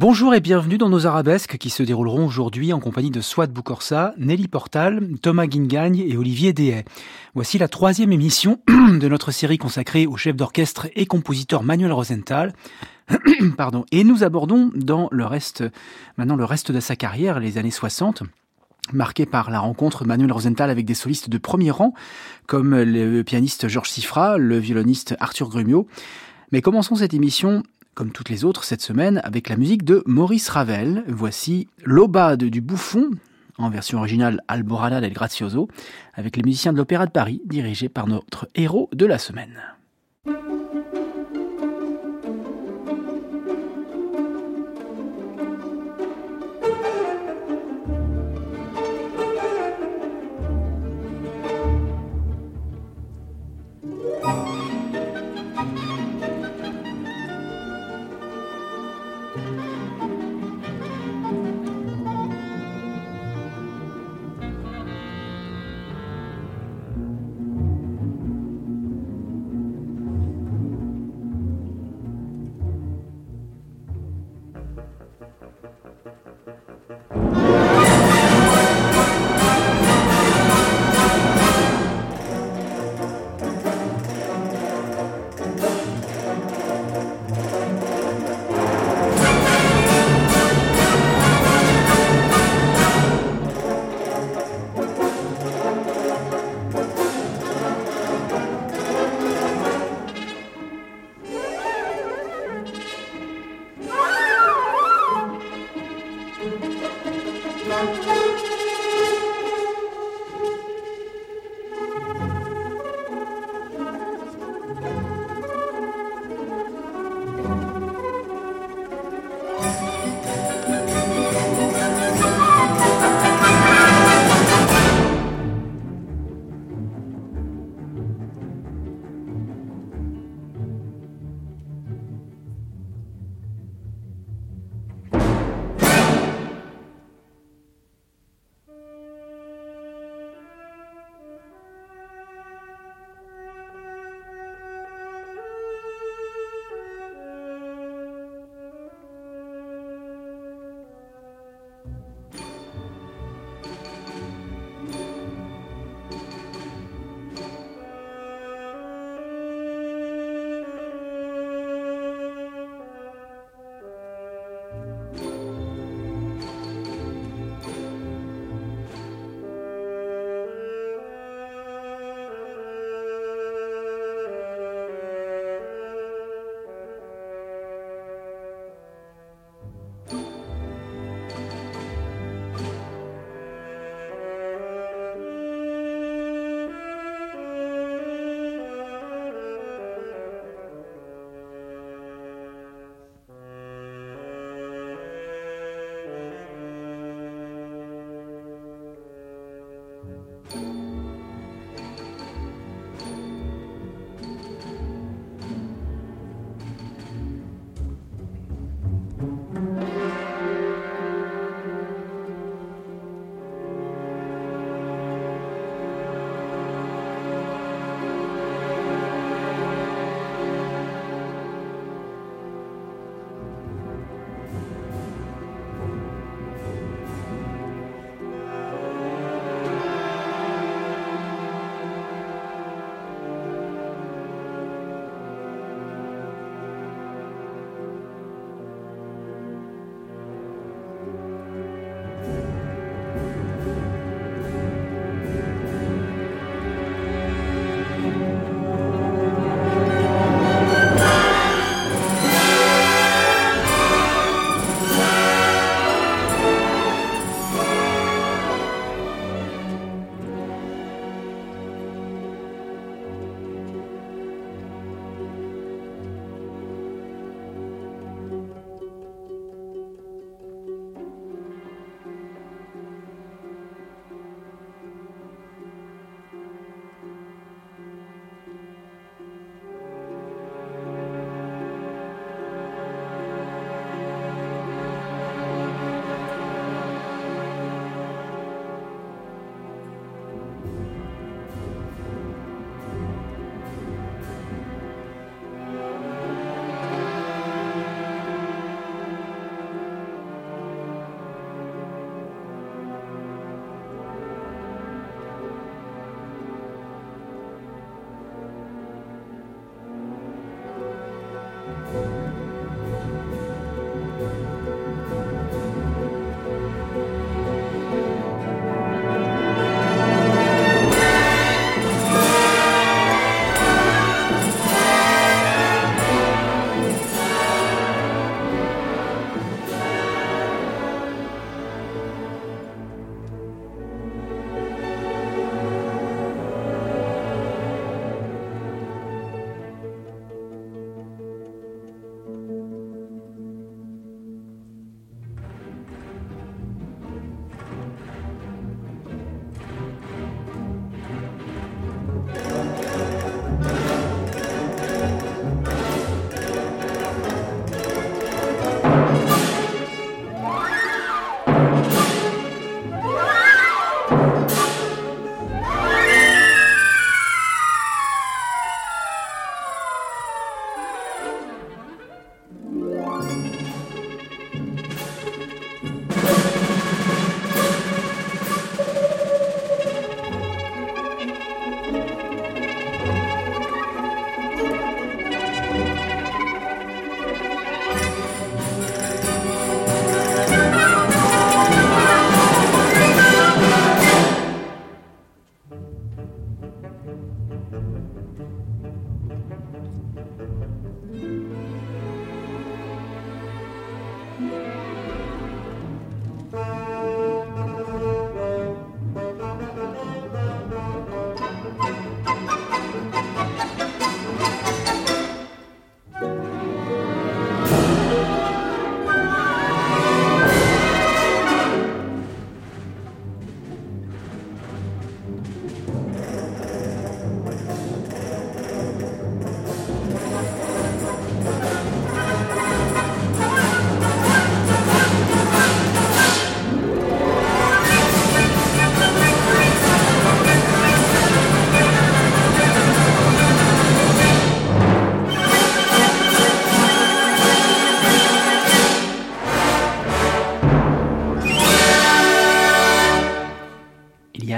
Bonjour et bienvenue dans nos arabesques qui se dérouleront aujourd'hui en compagnie de Swat Boukorsa, Nelly Portal, Thomas Guingagne et Olivier Dehay. Voici la troisième émission de notre série consacrée au chef d'orchestre et compositeur Manuel Rosenthal. Pardon. Et nous abordons dans le reste, maintenant le reste de sa carrière, les années 60 marqué par la rencontre Manuel Rosenthal avec des solistes de premier rang, comme le pianiste Georges Sifra, le violoniste Arthur Grumio. Mais commençons cette émission comme toutes les autres cette semaine, avec la musique de Maurice Ravel. Voici L'Aubade du Bouffon, en version originale Alborada del Grazioso, avec les musiciens de l'Opéra de Paris, dirigés par notre héros de la semaine.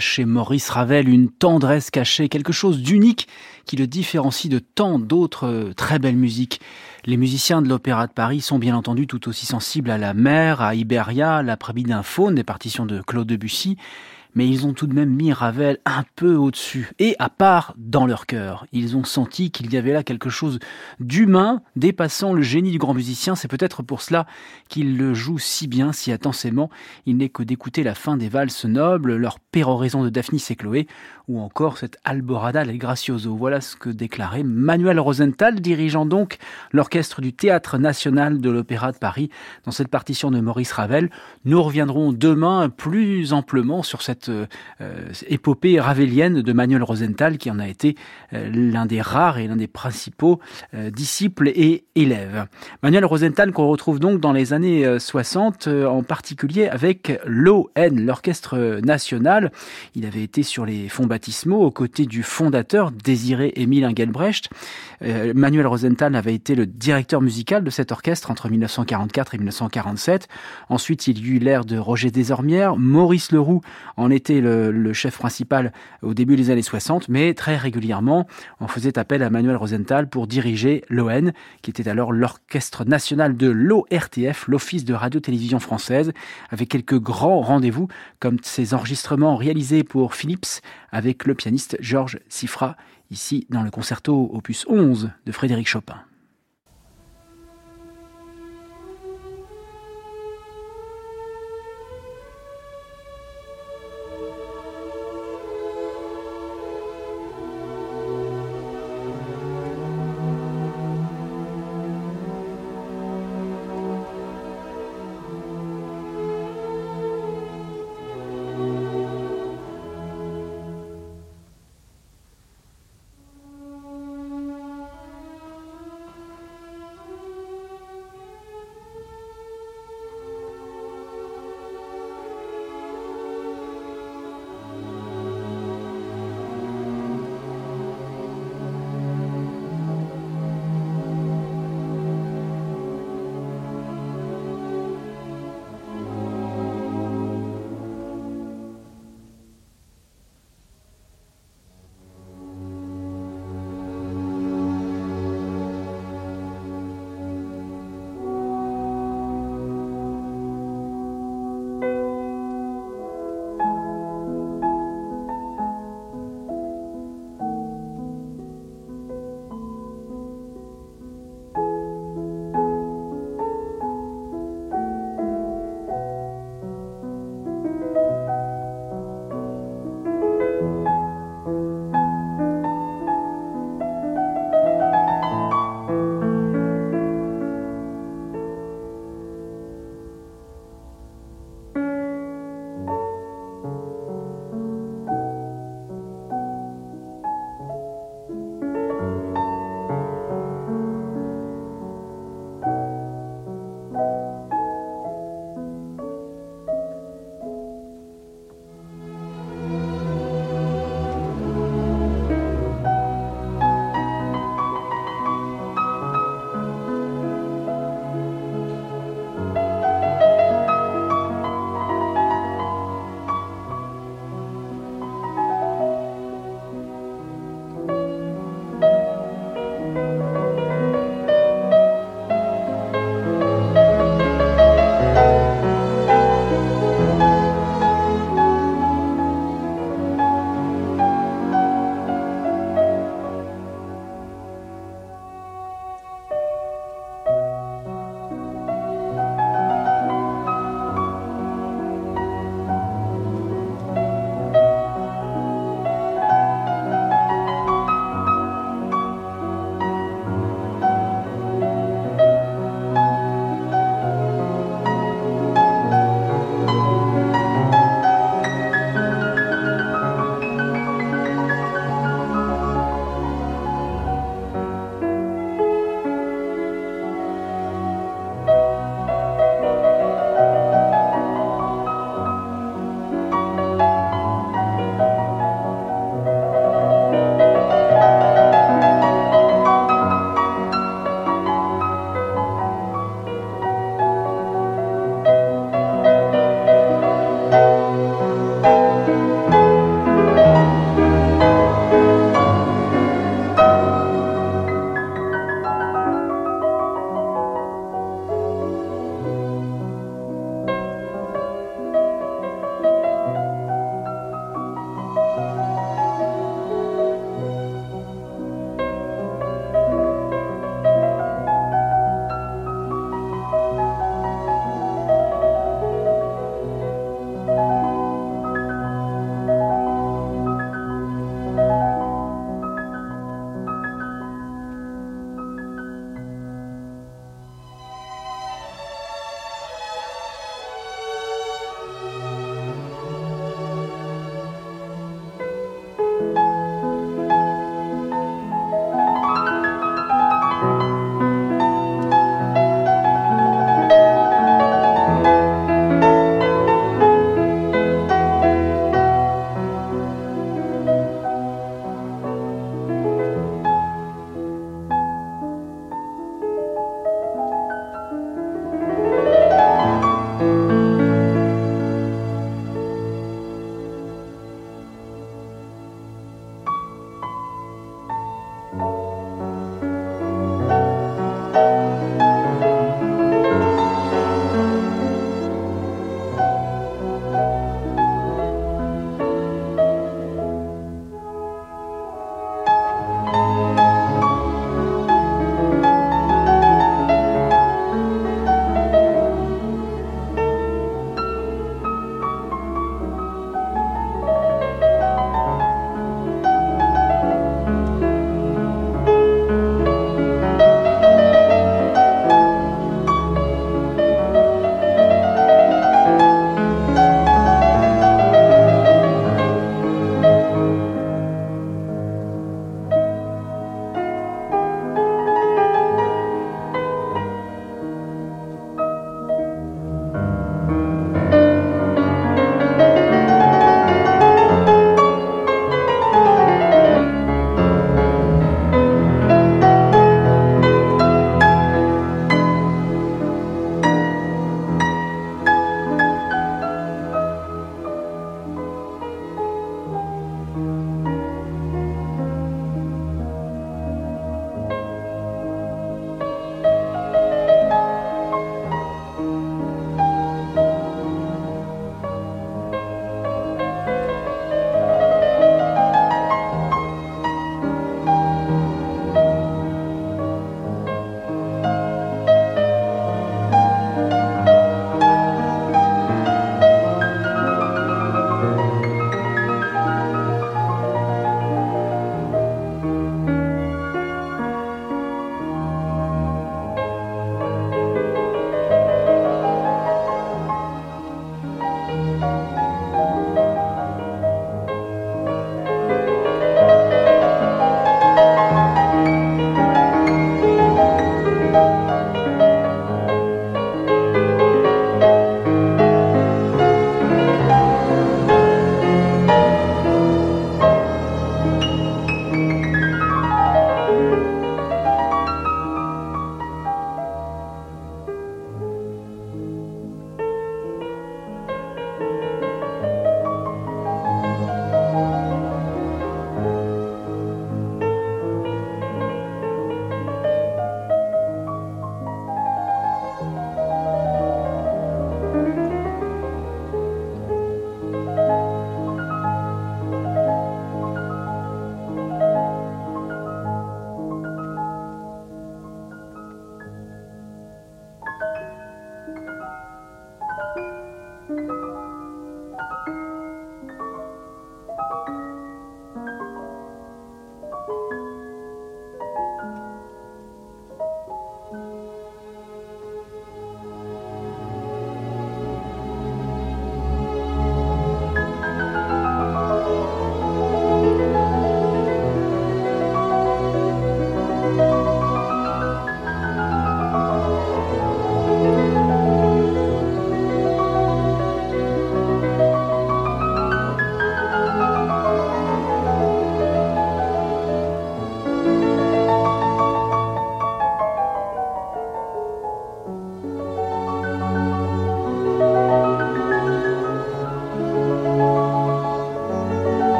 chez Maurice Ravel une tendresse cachée, quelque chose d'unique qui le différencie de tant d'autres euh, très belles musiques. Les musiciens de l'Opéra de Paris sont bien entendu tout aussi sensibles à la mer, à Iberia, la prébie d'un faune des partitions de Claude Debussy, mais ils ont tout de même mis Ravel un peu au-dessus et à part dans leur cœur. Ils ont senti qu'il y avait là quelque chose d'humain dépassant le génie du grand musicien. C'est peut-être pour cela qu'il le joue si bien, si intensément. Il n'est que d'écouter la fin des valses nobles, leur péroraison de Daphnis et Chloé, ou encore cette Alborada del Gracioso. Voilà ce que déclarait Manuel Rosenthal, dirigeant donc l'orchestre du Théâtre national de l'Opéra de Paris dans cette partition de Maurice Ravel. Nous reviendrons demain plus amplement sur cette euh, épopée ravelienne de Manuel Rosenthal, qui en a été euh, l'un des rares et l'un des principaux euh, disciples et élèves. Manuel Rosenthal qu'on retrouve donc dans les années 60, en particulier avec l'ON, l'Orchestre national. Il avait été sur les fonds baptismaux aux côtés du fondateur Désiré Émile Engelbrecht. Manuel Rosenthal avait été le directeur musical de cet orchestre entre 1944 et 1947. Ensuite, il y eut l'ère de Roger Desormières. Maurice Leroux en était le, chef principal au début des années 60, mais très régulièrement, on faisait appel à Manuel Rosenthal pour diriger l'ON, qui était alors l'orchestre national de l'ORTF, l'Office de radio-télévision française, avec quelques grands rendez-vous, comme ces enregistrements réalisés pour Philips avec le pianiste Georges Sifra, ici dans le concerto opus 11 de Frédéric Chopin.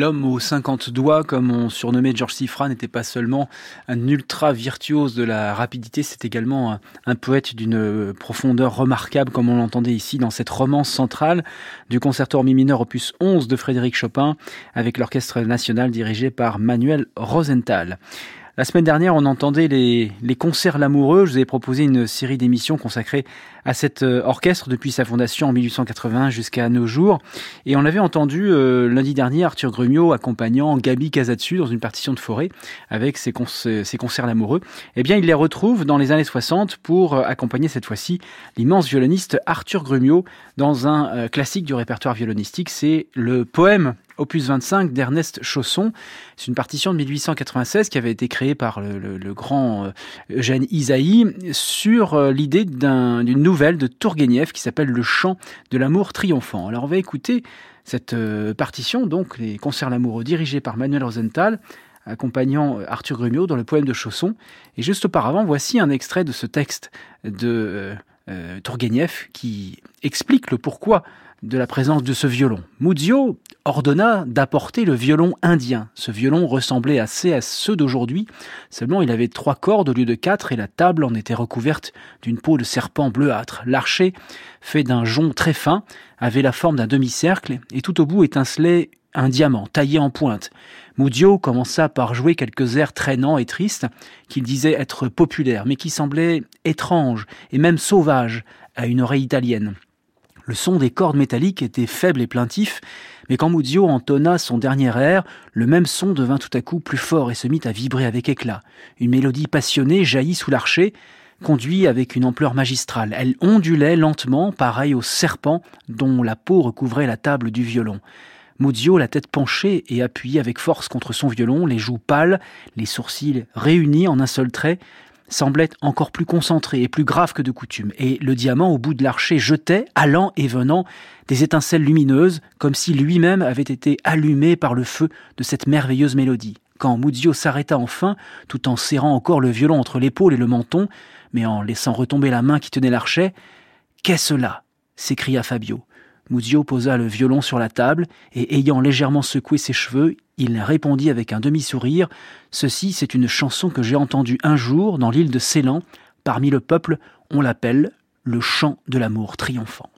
L'homme aux 50 doigts, comme on surnommait George Sifra, n'était pas seulement un ultra virtuose de la rapidité, c'est également un, poète d'une profondeur remarquable, comme on l'entendait ici dans cette romance centrale du concerto mi mineur opus 11 de Frédéric Chopin, avec l'orchestre national dirigé par Manuel Rosenthal. La semaine dernière, on entendait les, concerts l'amoureux. Je vous ai proposé une série d'émissions consacrées à cet euh, orchestre depuis sa fondation en 1881 jusqu'à nos jours. Et on avait entendu euh, lundi dernier Arthur Grumio accompagnant Gabi Casatsu dans une partition de forêt avec ses, concerts l'amoureux. Eh bien, il les retrouve dans les années 60 pour euh, accompagner cette fois-ci l'immense violoniste Arthur Grumio dans un classique du répertoire violonistique. C'est le poème opus 25 d'Ernest Chausson. C'est une partition de 1896 qui avait été créée par le, grand Eugène Isaïe sur l'idée d'une nouvelle de Tourguenieff qui s'appelle Le chant de l'amour triomphant. Alors on va écouter cette euh, partition, donc les concerts l'amoureux dirigés par Manuel Rosenthal, accompagnant euh, Arthur Grumio dans le poème de Chausson. Et juste auparavant, voici un extrait de ce texte de euh, Tourguenieff qui explique le pourquoi de la présence de ce violon. Muzio ordonna d'apporter le violon indien. Ce violon ressemblait assez à ceux d'aujourd'hui, seulement il avait trois cordes au lieu de quatre et la table en était recouverte d'une peau de serpent bleuâtre. L'archet, fait d'un jonc très fin, avait la forme d'un demi-cercle et tout au bout étincelait un diamant taillé en pointe. Muzio commença par jouer quelques airs traînants et tristes qu'il disait être populaires, mais qui semblaient étranges et même sauvages à une oreille italienne. Le son des cordes métalliques était faible et plaintif, mais quand Muzio entonna son dernier air, le même son devint tout à coup plus fort et se mit à vibrer avec éclat. Une mélodie passionnée jaillit sous l'archer, conduit avec une ampleur magistrale. Elle ondulait lentement, pareil au serpent dont la peau recouvrait la table du violon. Muzio, la tête penchée et appuyé avec force contre son violon, les joues pâles, les sourcils réunis en un seul trait, semblait encore plus concentré et plus grave que de coutume, et le diamant au bout de l'archer jetait, allant et venant, des étincelles lumineuses, comme si lui-même avait été allumé par le feu de cette merveilleuse mélodie. Quand Muzio s'arrêta enfin, tout en serrant encore le violon entre l'épaule et le menton, mais en laissant retomber la main qui tenait l'archet, Qu'est-ce là s'écria Fabio. Muzio posa le violon sur la table, et ayant légèrement secoué ses cheveux, il répondit avec un demi-sourire Ceci, c'est une chanson que j'ai entendue un jour dans l'île de Ceylan. Parmi le peuple, on l'appelle le chant de l'amour triomphant.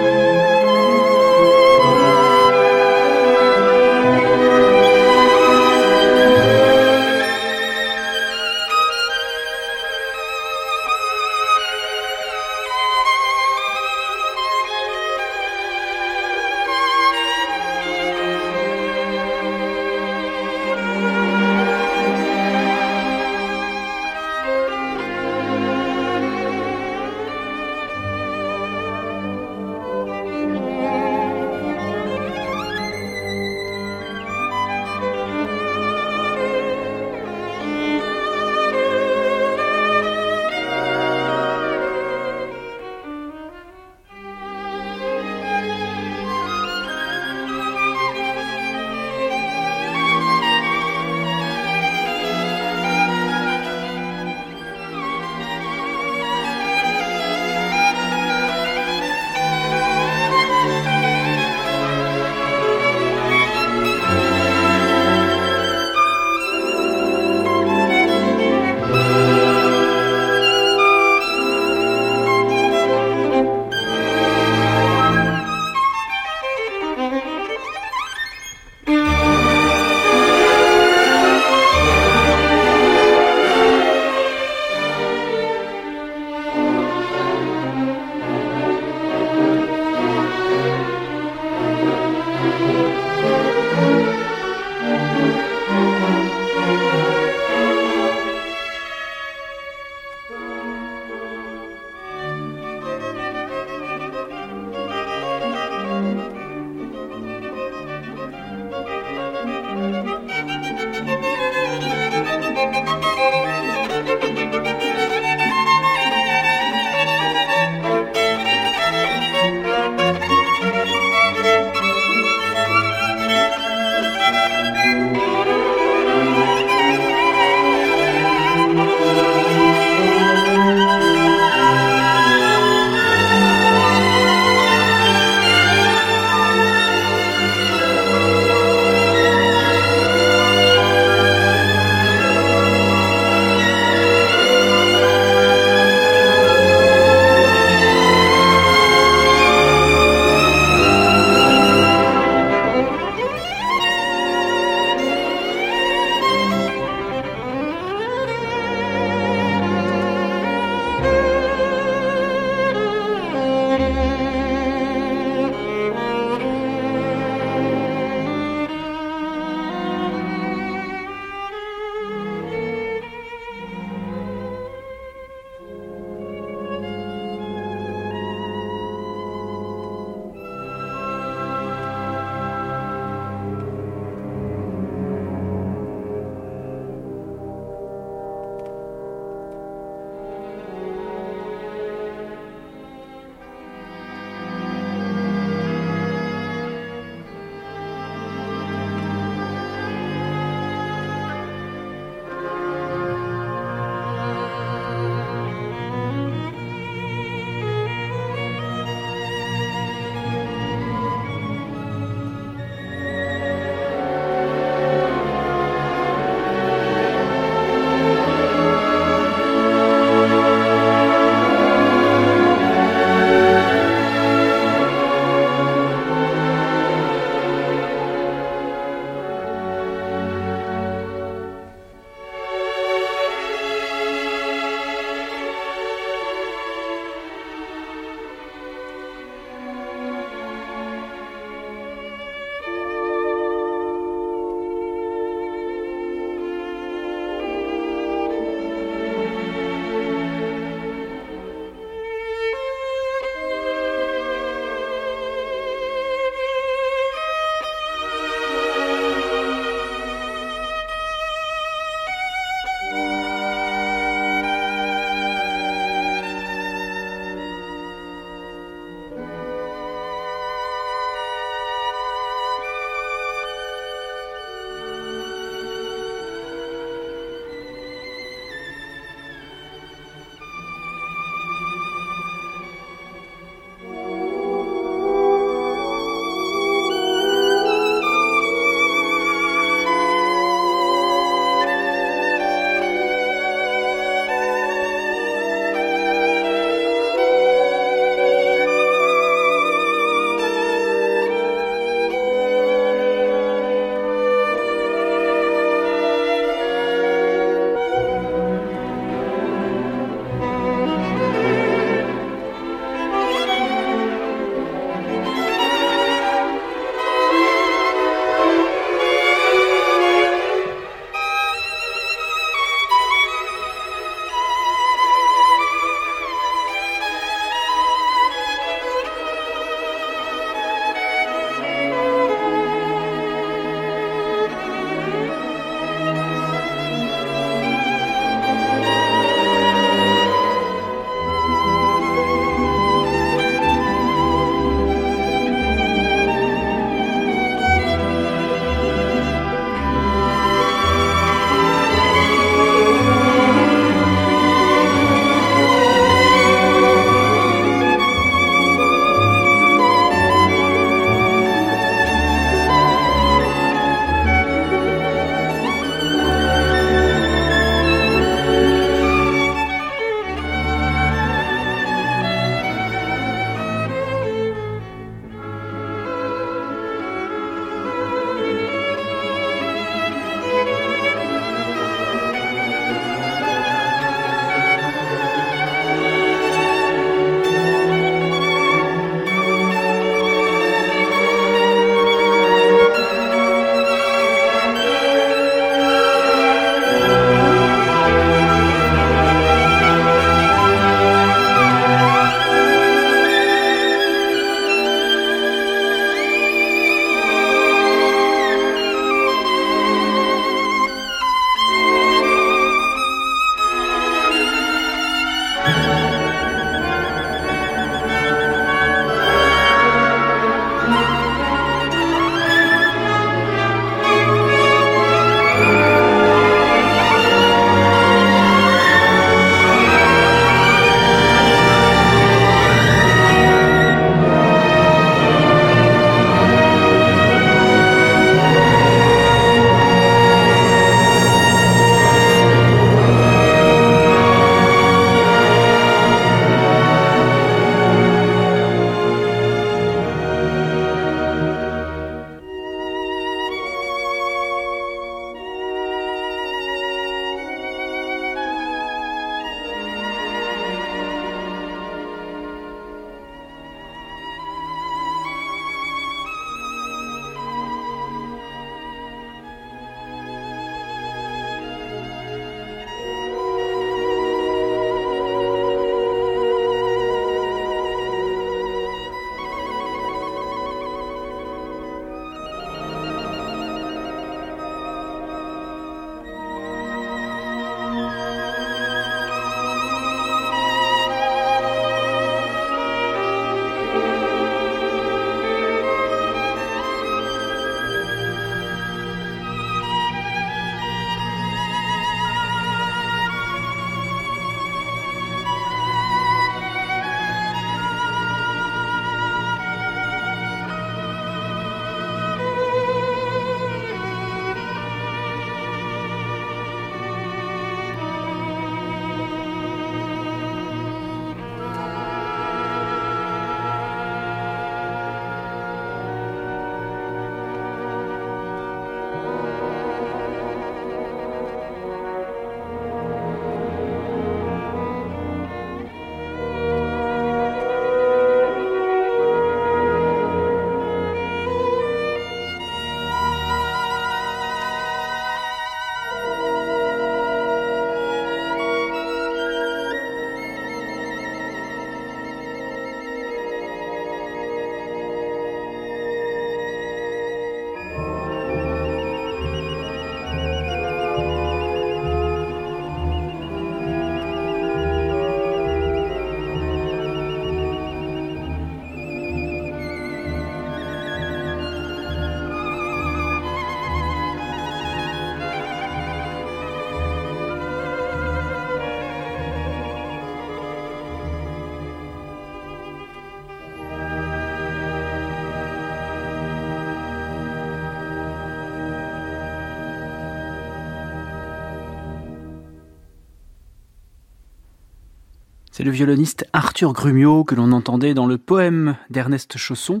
C'est le violoniste Arthur Grumio que l'on entendait dans le poème d'Ernest Chausson.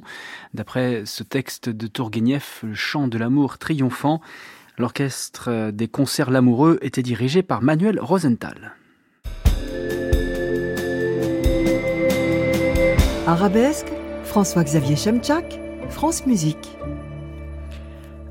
D'après ce texte de Tourguenieff, le chant de l'amour triomphant, l'orchestre des concerts L'amoureux était dirigé par Manuel Rosenthal. Arabesque, François-Xavier Chemchak, France Musique.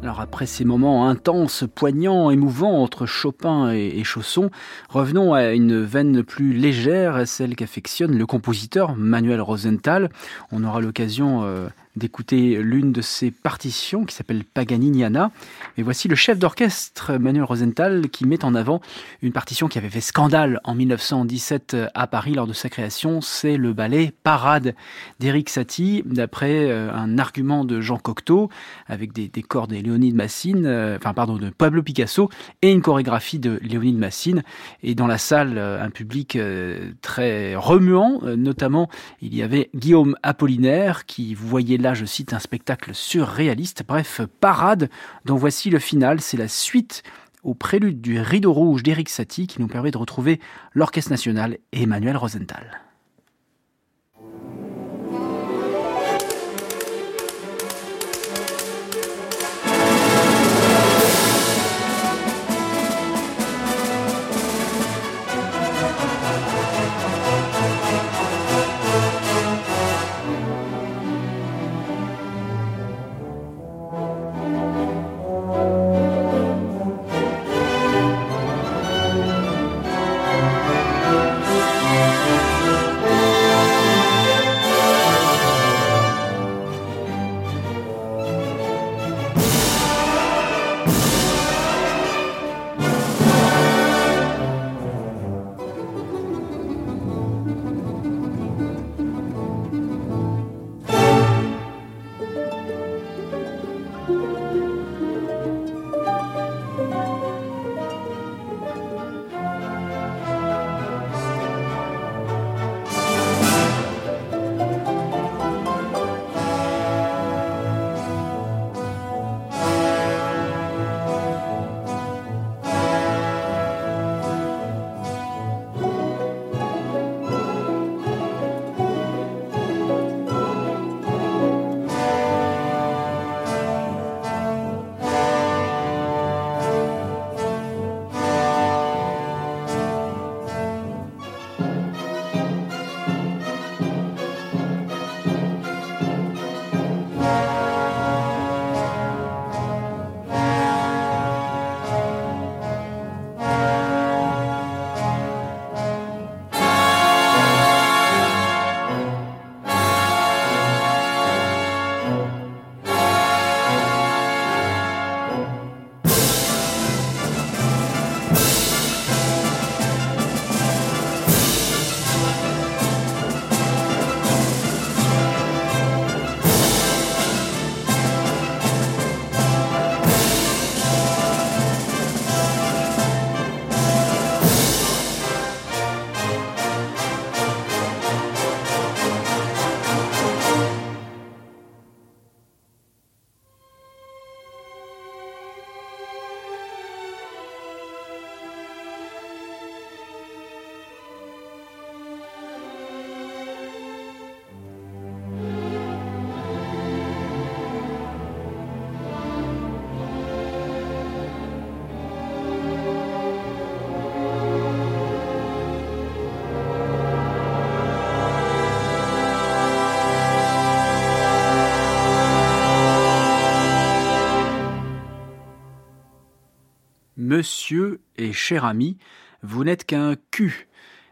Alors après ces moments intenses, poignants, émouvants entre Chopin et, Chausson, revenons à une veine plus légère, celle qu'affectionne le compositeur Manuel Rosenthal. On aura l'occasion euh, d'écouter l'une de ses partitions qui s'appelle Paganiniana. Et voici le chef d'orchestre Manuel Rosenthal qui met en avant une partition qui avait fait scandale en 1917 à Paris lors de sa création. C'est le ballet Parade d'Eric Satie, d'après euh, un argument de Jean Cocteau, avec des, corps de Léonide Massine, euh, enfin pardon, de Pablo Picasso, et une chorégraphie de Léonide Massine. Et dans la salle, euh, un public très remuant, notamment il y avait Guillaume Apollinaire qui, vous voyez là, je cite un spectacle surréaliste, bref, parade, dont voici le final, c'est la suite au prélude du Rideau Rouge d'Éric Satie qui nous permet de retrouver l'Orchestre National et Emmanuel Rosenthal. Monsieur et cher ami, vous n'êtes qu'un cul,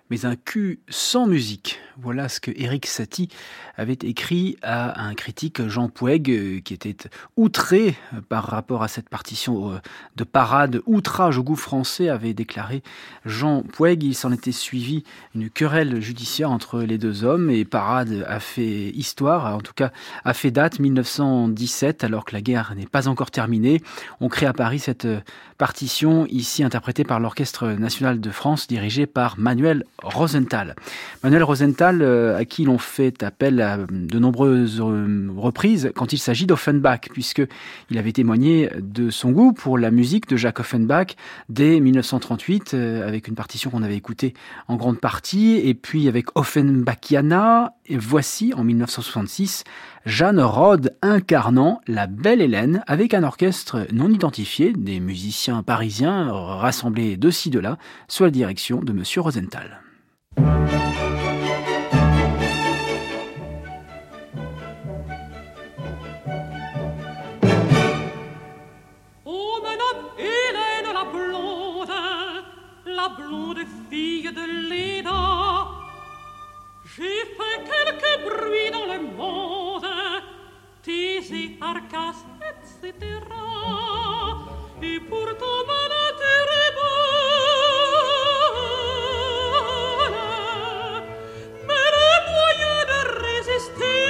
mais un cul sans musique. Voilà ce que Eric Satie avait écrit à un critique Jean Poueg qui était outré par rapport à cette partition euh, de parade, outrage au goût français, avait déclaré Jean Poueg. Il s'en était suivi une querelle judiciaire entre les deux hommes et Parade a fait histoire, en tout cas a fait date 1917 alors que la guerre n'est pas encore terminée. On crée à Paris cette partition ici interprétée par l'Orchestre national de France dirigé par Manuel Rosenthal. Manuel Rosenthal, euh, à qui l'on fait appel à de nombreuses euh, reprises quand il s'agit d'Offenbach, puisqu'il avait témoigné de son goût pour la musique de Jacques Offenbach dès 1938, euh, avec une partition qu'on avait écoutée en grande partie, et puis avec Offenbachiana, et voici en 1966 Jeanne Rode incarnant la belle Hélène avec un orchestre non identifié, des musiciens parisiens rassemblés de ci de là, sous la direction de Monsieur Rosenthal. La blonde fille de Léda. J'ai fait quelques bruits dans le monde, Thésée, Arcas, etc. Et pourtant, ma nature est bonne. Mais le moyen de résister,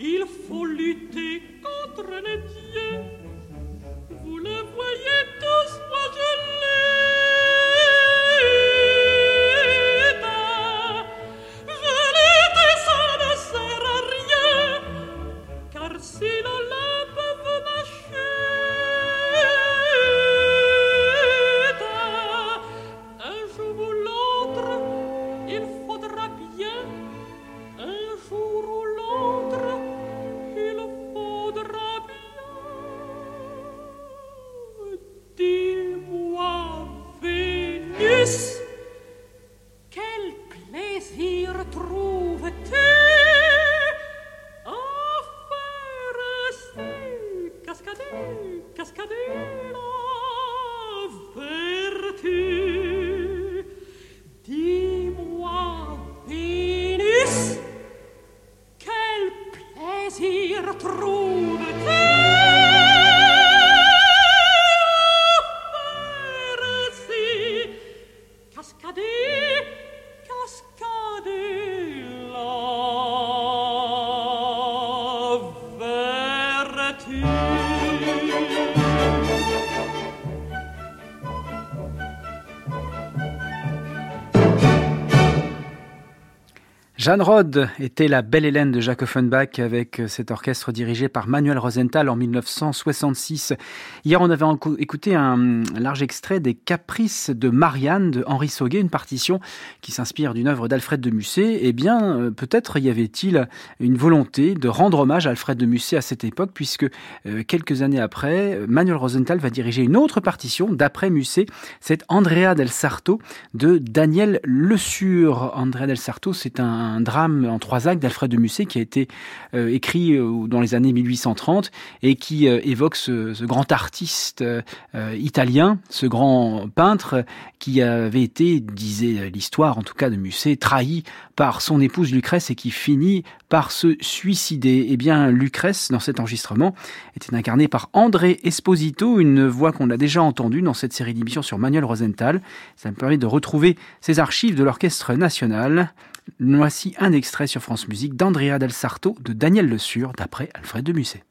il faut lutter contre les dieux. Jeanne Rode était la belle Hélène de Jacques Offenbach avec cet orchestre dirigé par Manuel Rosenthal en 1966. Hier, on avait écouté un large extrait des Caprices de Marianne de Henri Sauguet, une partition qui s'inspire d'une œuvre d'Alfred de Musset. Eh bien, peut-être y avait-il une volonté de rendre hommage à Alfred de Musset à cette époque, puisque quelques années après, Manuel Rosenthal va diriger une autre partition d'après Musset, c'est Andrea del Sarto de Daniel Le Sur. Andrea del Sarto, c'est un un drame en trois actes d'Alfred de Musset qui a été euh, écrit euh, dans les années 1830 et qui euh, évoque ce, ce, grand artiste italien, ce grand peintre qui avait été, disait l'histoire en tout cas de Musset, trahi par son épouse Lucrèce et qui finit par se suicider. Eh bien, Lucrèce, dans cet enregistrement, était incarnée par André Esposito, une voix qu'on a déjà entendue dans cette série d'émissions sur Manuel Rosenthal. Ça me permet de retrouver ces archives de l'Orchestre National. Voici un extrait sur France Musique d'Andrea Del Sarto de Daniel Le Sur d'après Alfred de Musset.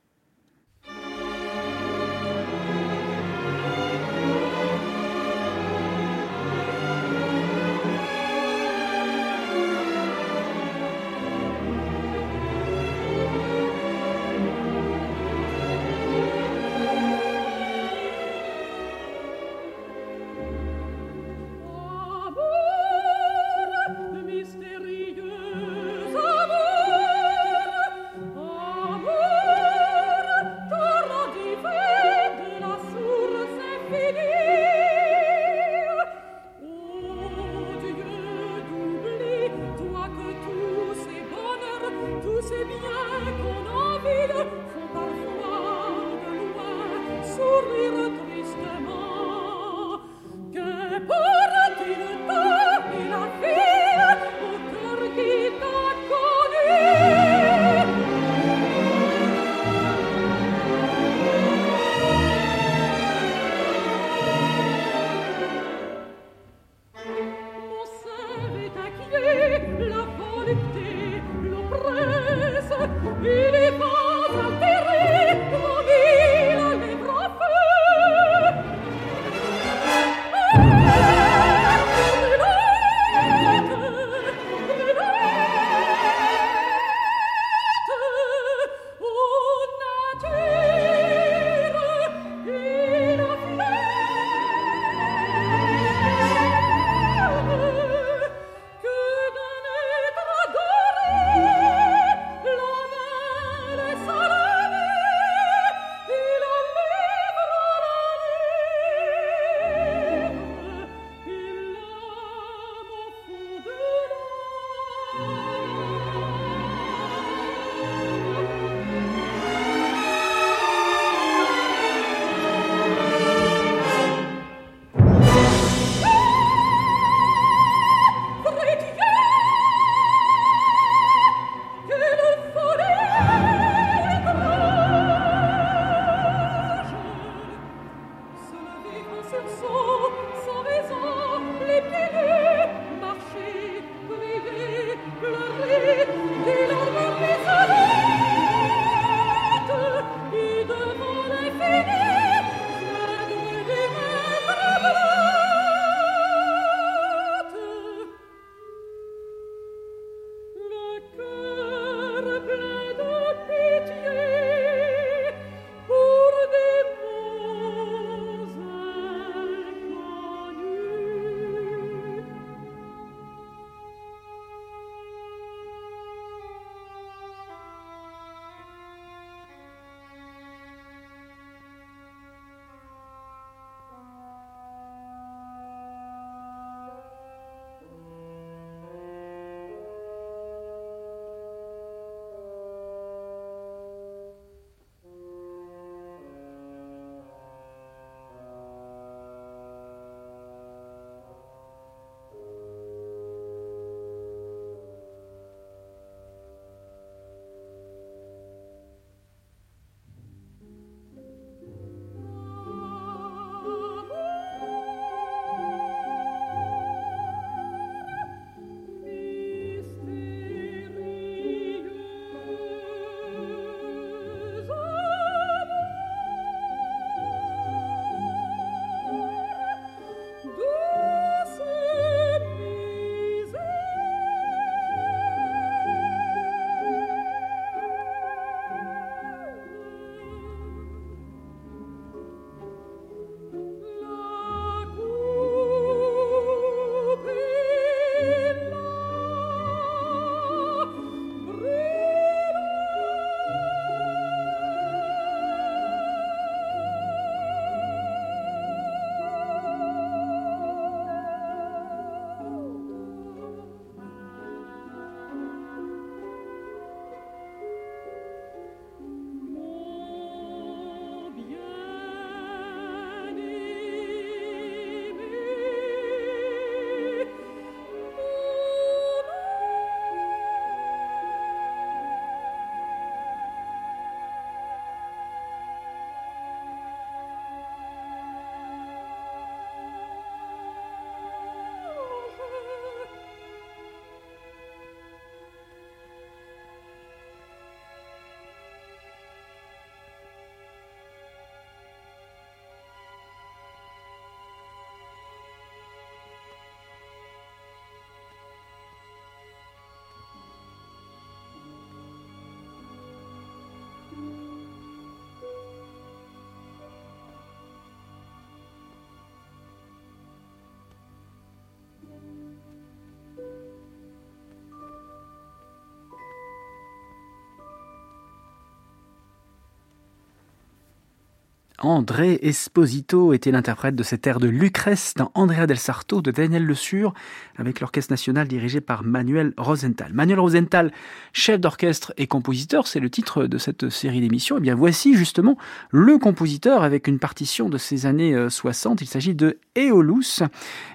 André Esposito était l'interprète de cet air de Lucrèce dans Andrea del Sarto de Daniel Le Sur avec l'orchestre national dirigé par Manuel Rosenthal. Manuel Rosenthal, chef d'orchestre et compositeur, c'est le titre de cette série d'émissions. Et eh bien voici justement le compositeur avec une partition de ces années 60. Euh, Il s'agit de Eolus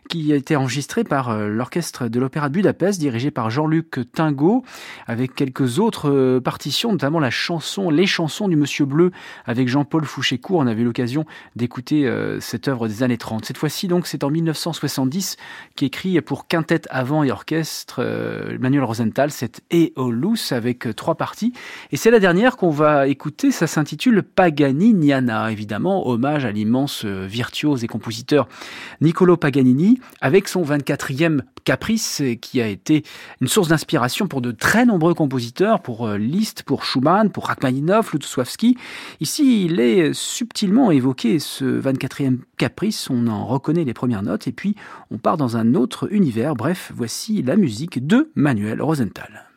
qui a été enregistré par euh, l'orchestre de l'Opéra de Budapest dirigé par Jean-Luc Tingot avec quelques autres euh, partitions, notamment la chanson Les chansons du Monsieur Bleu avec Jean-Paul Fouchécourt avait l'occasion d'écouter euh, cette œuvre des années 30. Cette fois-ci, donc, c'est en 1970 qu'écrit pour quintette avant et orchestre euh, Manuel Rosenthal, cette Eolus avec euh, trois parties. Et c'est la dernière qu'on va écouter, ça s'intitule Paganiniana, évidemment, hommage à l'immense virtuose et compositeur Niccolo Paganini, avec son 24e caprice qui a été une source d'inspiration pour de très nombreux compositeurs, pour Liszt, pour Schumann, pour Rachmaninoff, Lutoslawski. Ici, il est subtil évoqué ce 24e caprice, on en reconnaît les premières notes et puis on part dans un autre univers. Bref, voici la musique de Manuel Rosenthal.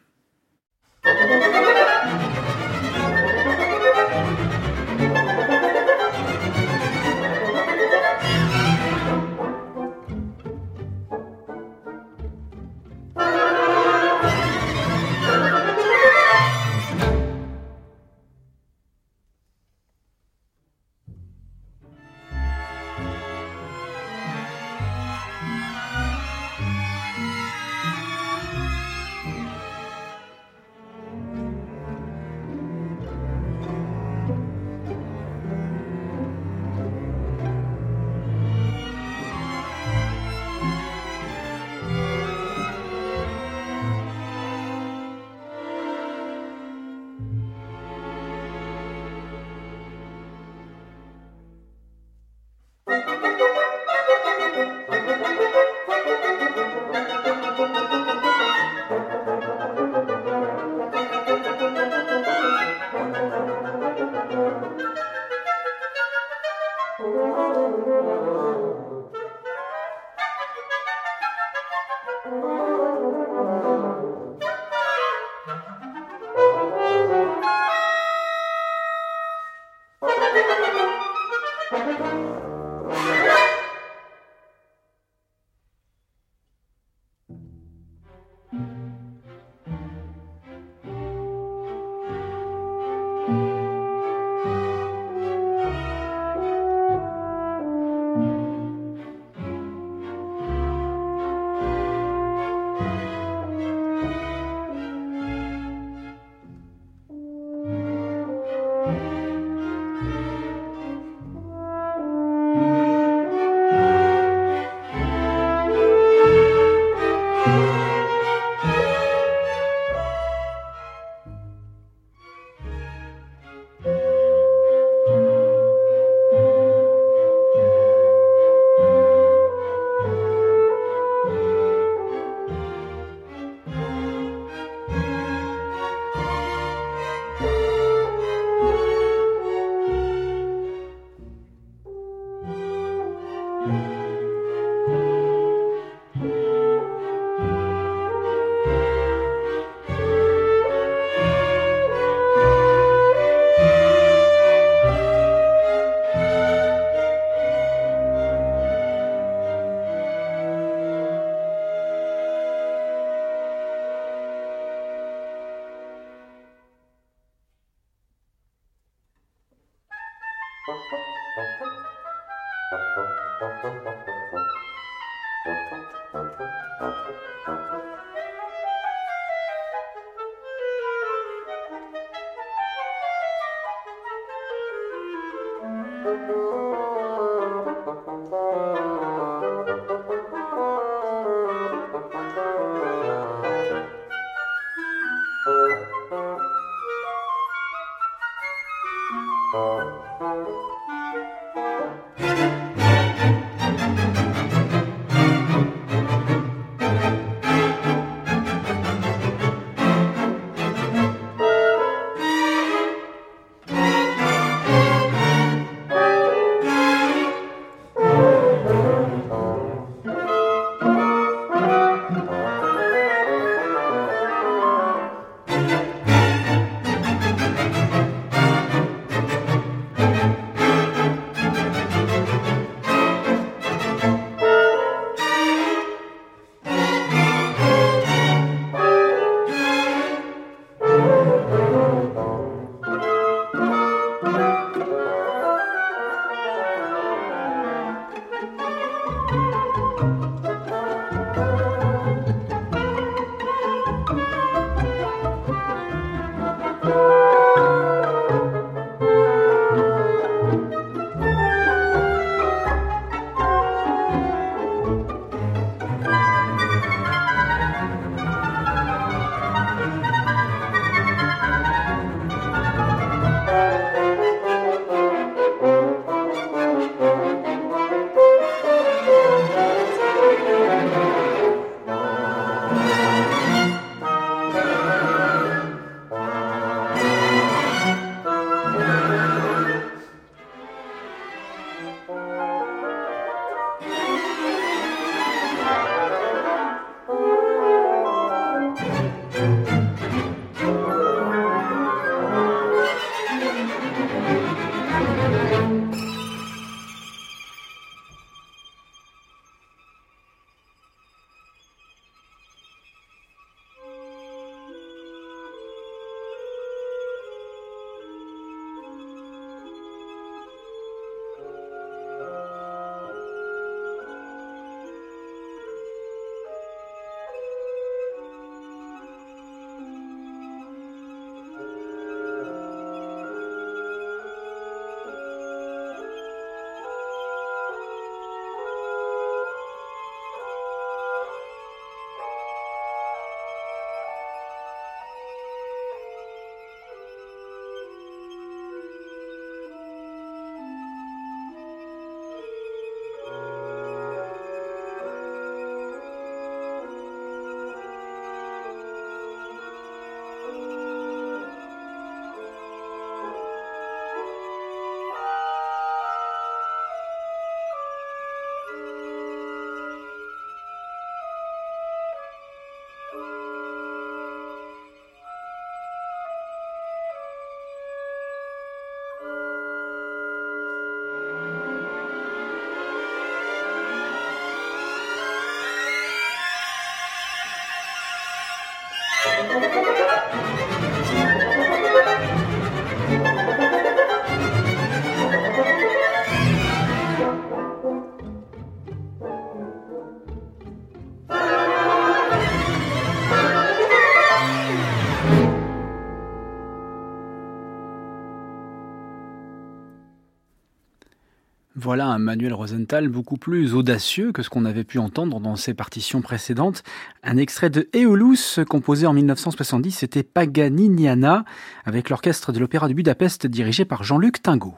Voilà un Manuel Rosenthal beaucoup plus audacieux que ce qu'on avait pu entendre dans ses partitions précédentes. Un extrait de Eolus composé en 1970, c'était Paganiniana avec l'orchestre de l'Opéra de Budapest dirigé par Jean-Luc Tingot.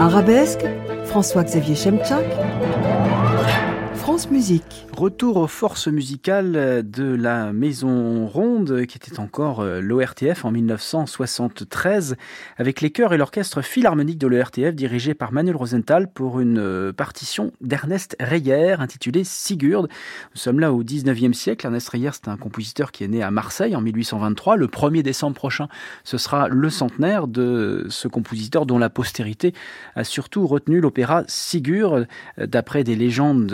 Arabesque, François-Xavier Chemchak, France Musique. Retour aux forces musicales de la Maison Ronde, qui était encore euh, l'ORTF en 1973, avec les chœurs et l'orchestre philharmonique de l'ORTF dirigé par Manuel Rosenthal pour une euh, partition d'Ernest Reyer intitulée Sigurd. Nous sommes là au 19e siècle. Ernest Reyer, c'est un compositeur qui est né à Marseille en 1823. Le 1er décembre prochain, ce sera le centenaire de ce compositeur dont la postérité a surtout retenu l'opéra Sigurd, d'après des légendes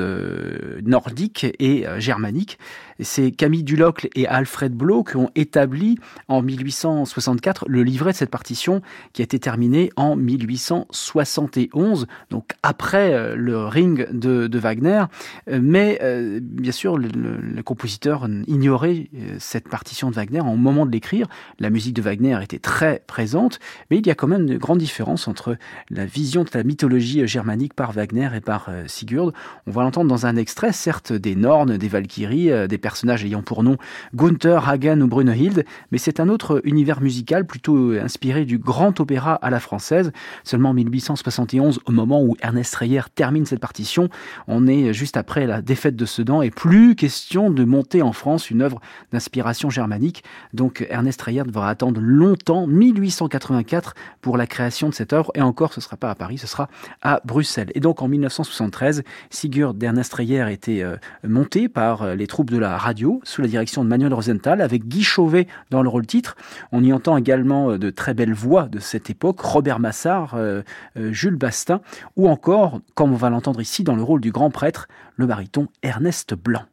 et germanique. C'est Camille Dulocle et Alfred Blau qui ont établi en 1864 le livret de cette partition qui a été terminé en 1871, donc après le ring de, Wagner. Mais bien sûr, le, compositeur ignorait cette partition de Wagner au moment de l'écrire. La musique de Wagner était très présente, mais il y a quand même une grande différence entre la vision de la mythologie germanique par Wagner et par euh, Sigurd. On va l'entendre dans un extrait, certes des Nornes, des Valkyries, euh, des personnages ayant pour nom Gunther, Hagen ou Brunhild, mais c'est un autre univers musical plutôt inspiré du grand opéra à la française. Seulement en 1871, au moment où Ernest Reyer termine cette partition, on est juste après la défaite de Sedan et plus question de monter en France une œuvre d'inspiration germanique. Donc Ernest Reyer devra attendre longtemps, 1884, pour la création de cette œuvre. Et encore, ce ne sera pas à Paris, ce sera à Bruxelles. Et donc en 1973, Sigurd d'Ernest Reyer était euh, monté par euh, les troupes de la radio sous la direction de Manuel Rosenthal avec Guy Chauvet dans le rôle titre. On y entend également euh, de très belles voix de cette époque, Robert Massard, Jules Bastin, ou encore, comme on va l'entendre ici dans le rôle du grand prêtre, le baryton Ernest Blanc.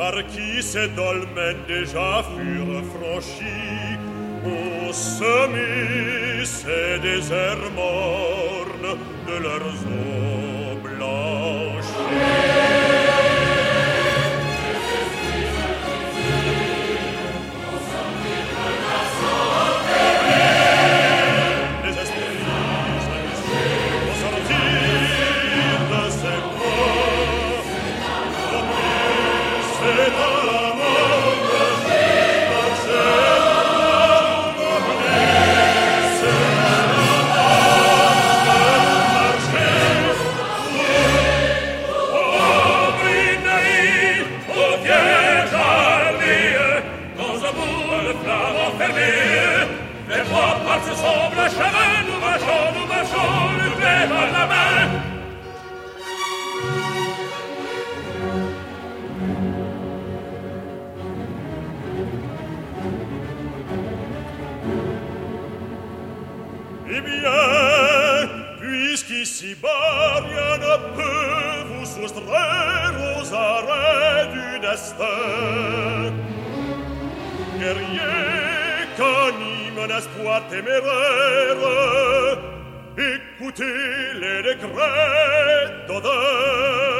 Par qui ces dolmens déjà furent franchis. Ont semé ces déserts mornes de leurs eaux mănăstări. Guerrier, ca nimeni poate mereu, écoutez les regrets d'Odin.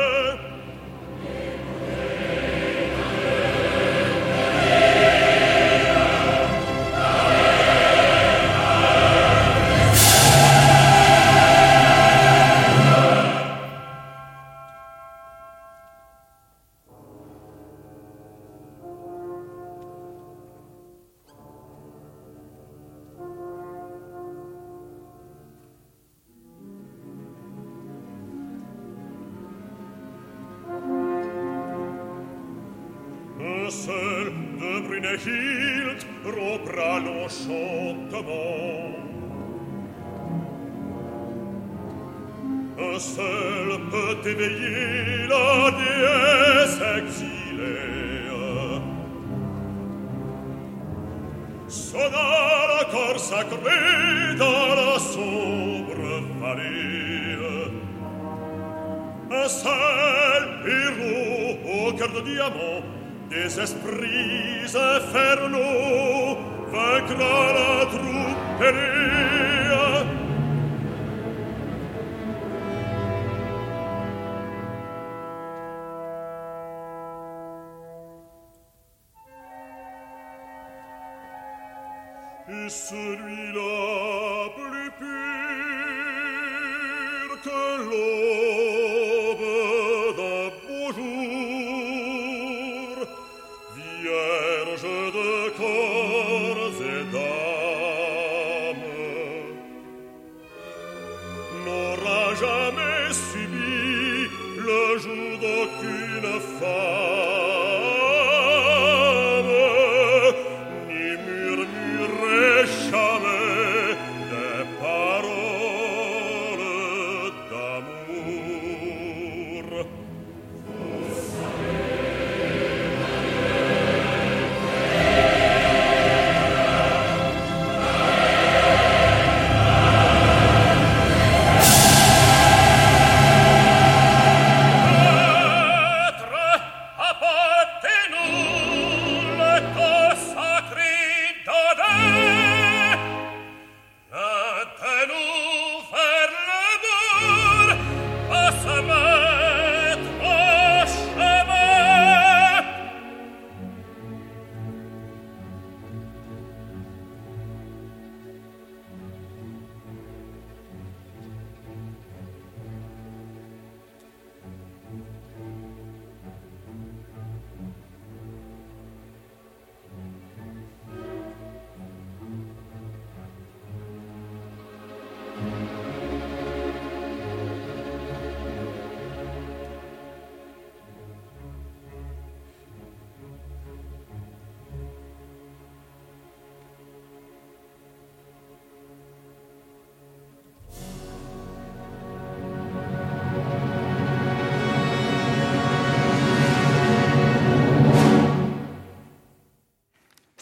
et celui-là plus pur.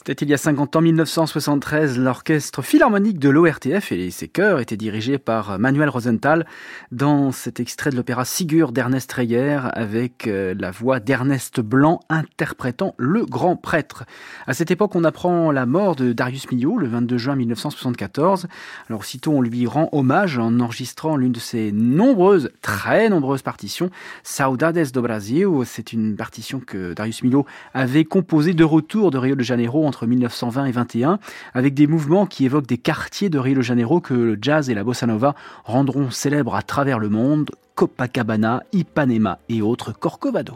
C'était il y a 50 ans, 1973, l'orchestre philharmonique de l'ORTF et ses chœurs étaient dirigés par Manuel Rosenthal dans cet extrait de l'opéra Sigurd d'Ernest Reyer avec euh, la voix d'Ernest Blanc interprétant le grand prêtre. À cette époque, on apprend la mort de Darius Milhaud le 22 juin 1974. Alors aussitôt, on lui rend hommage en enregistrant l'une de ses nombreuses, très nombreuses partitions, Saudades do Brasil. C'est une partition que Darius Milhaud avait composée de retour de Rio de Janeiro entre 1920 et 21, avec des mouvements qui évoquent des quartiers de Rio de Janeiro que le jazz et la bossa nova rendront célèbres à travers le monde, Copacabana, Ipanema et autres Corcovado.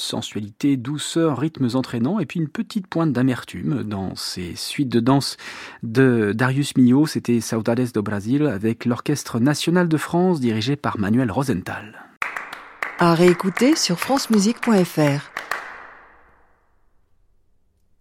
Sensualité, douceur, rythmes entraînants et puis une petite pointe d'amertume dans ces suites de danse de Darius Milhaud. C'était Saudades do Brasil avec l'Orchestre national de France dirigé par Manuel Rosenthal. À réécouter sur francemusique.fr.